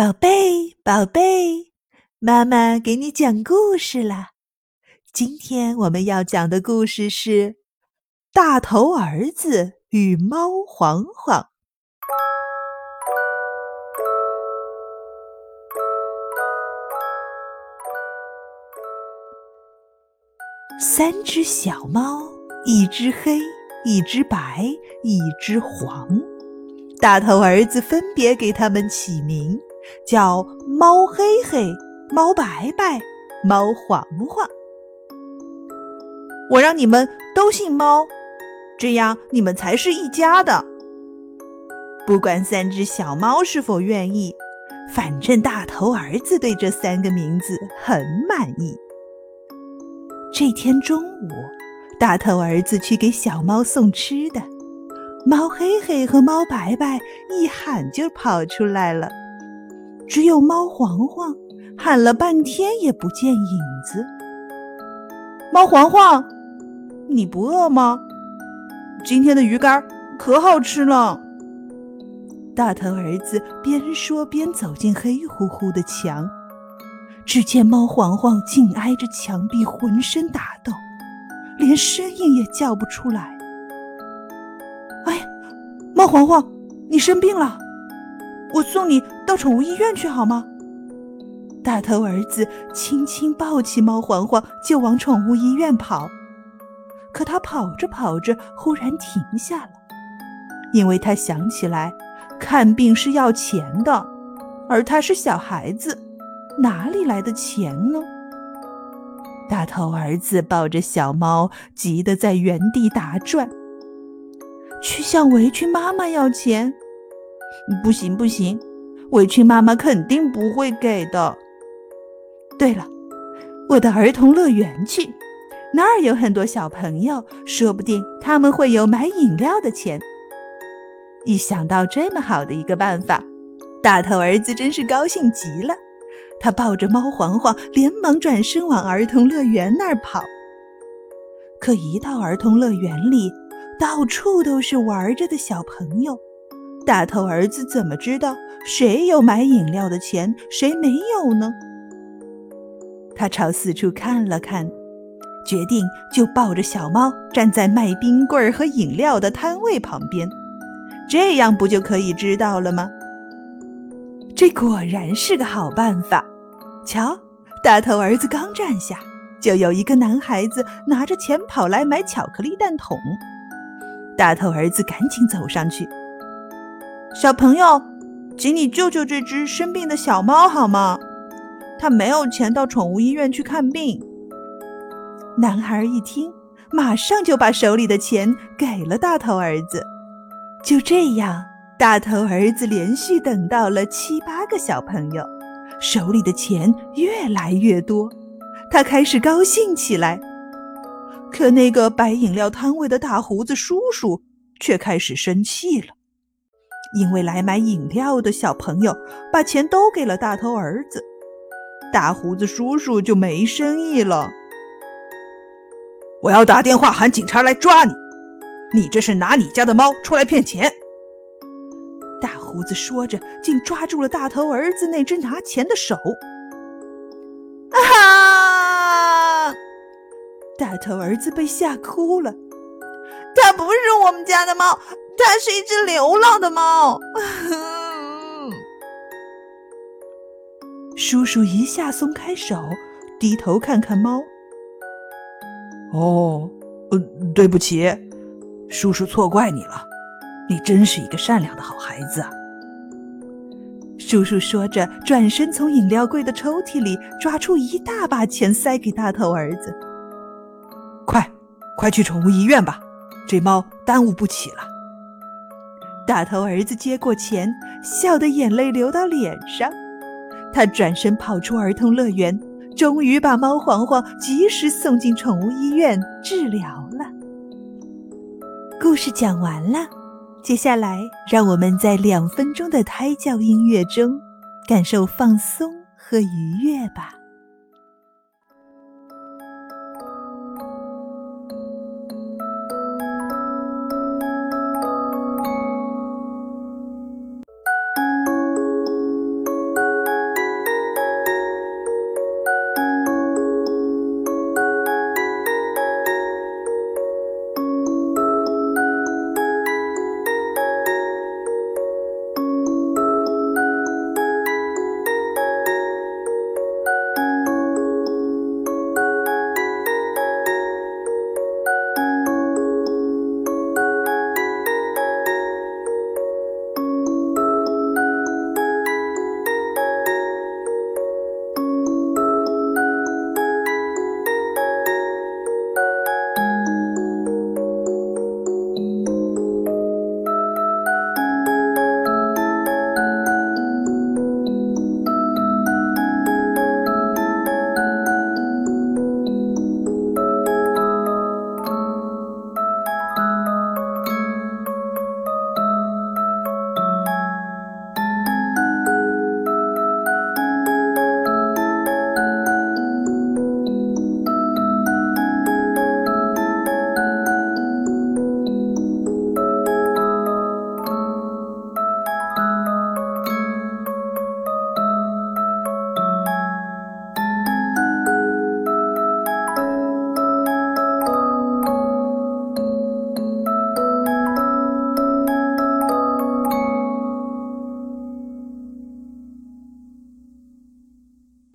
宝贝，宝贝，妈妈给你讲故事啦。今天我们要讲的故事是《大头儿子与猫黄黄》。三只小猫，一只黑，一只白，一只黄。大头儿子分别给它们起名。叫猫黑黑、猫白白、猫黄黄。我让你们都姓猫，这样你们才是一家的。不管三只小猫是否愿意，反正大头儿子对这三个名字很满意。这天中午，大头儿子去给小猫送吃的，猫黑黑和猫白白一喊就跑出来了。只有猫黄黄喊了半天也不见影子。猫黄黄，你不饿吗？今天的鱼干可好吃了。大头儿子边说边走进黑乎乎的墙，只见猫黄黄紧挨着墙壁，浑身打抖，连声音也叫不出来。哎，猫黄黄，你生病了。我送你到宠物医院去好吗？大头儿子轻轻抱起猫黄黄就往宠物医院跑，可他跑着跑着忽然停下了，因为他想起来看病是要钱的，而他是小孩子，哪里来的钱呢？大头儿子抱着小猫，急得在原地打转，去向围裙妈妈要钱。不行不行，委屈妈妈肯定不会给的。对了，我的儿童乐园去，那儿有很多小朋友，说不定他们会有买饮料的钱。一想到这么好的一个办法，大头儿子真是高兴极了。他抱着猫黄黄，连忙转身往儿童乐园那儿跑。可一到儿童乐园里，到处都是玩着的小朋友。大头儿子怎么知道谁有买饮料的钱，谁没有呢？他朝四处看了看，决定就抱着小猫站在卖冰棍和饮料的摊位旁边，这样不就可以知道了吗？这果然是个好办法。瞧，大头儿子刚站下，就有一个男孩子拿着钱跑来买巧克力蛋筒。大头儿子赶紧走上去。小朋友，请你救救这只生病的小猫好吗？它没有钱到宠物医院去看病。男孩一听，马上就把手里的钱给了大头儿子。就这样，大头儿子连续等到了七八个小朋友，手里的钱越来越多，他开始高兴起来。可那个摆饮料摊位的大胡子叔叔却开始生气了。因为来买饮料的小朋友把钱都给了大头儿子，大胡子叔叔就没生意了。我要打电话喊警察来抓你！你这是拿你家的猫出来骗钱！大胡子说着，竟抓住了大头儿子那只拿钱的手。啊！大头儿子被吓哭了。它不是我们家的猫。它是一只流浪的猫。叔叔一下松开手，低头看看猫。哦，呃，对不起，叔叔错怪你了。你真是一个善良的好孩子。叔叔说着，转身从饮料柜的抽屉里抓出一大把钱，塞给大头儿子。快，快去宠物医院吧，这猫耽误不起了。大头儿子接过钱，笑得眼泪流到脸上。他转身跑出儿童乐园，终于把猫黄黄及时送进宠物医院治疗了。故事讲完了，接下来让我们在两分钟的胎教音乐中，感受放松和愉悦吧。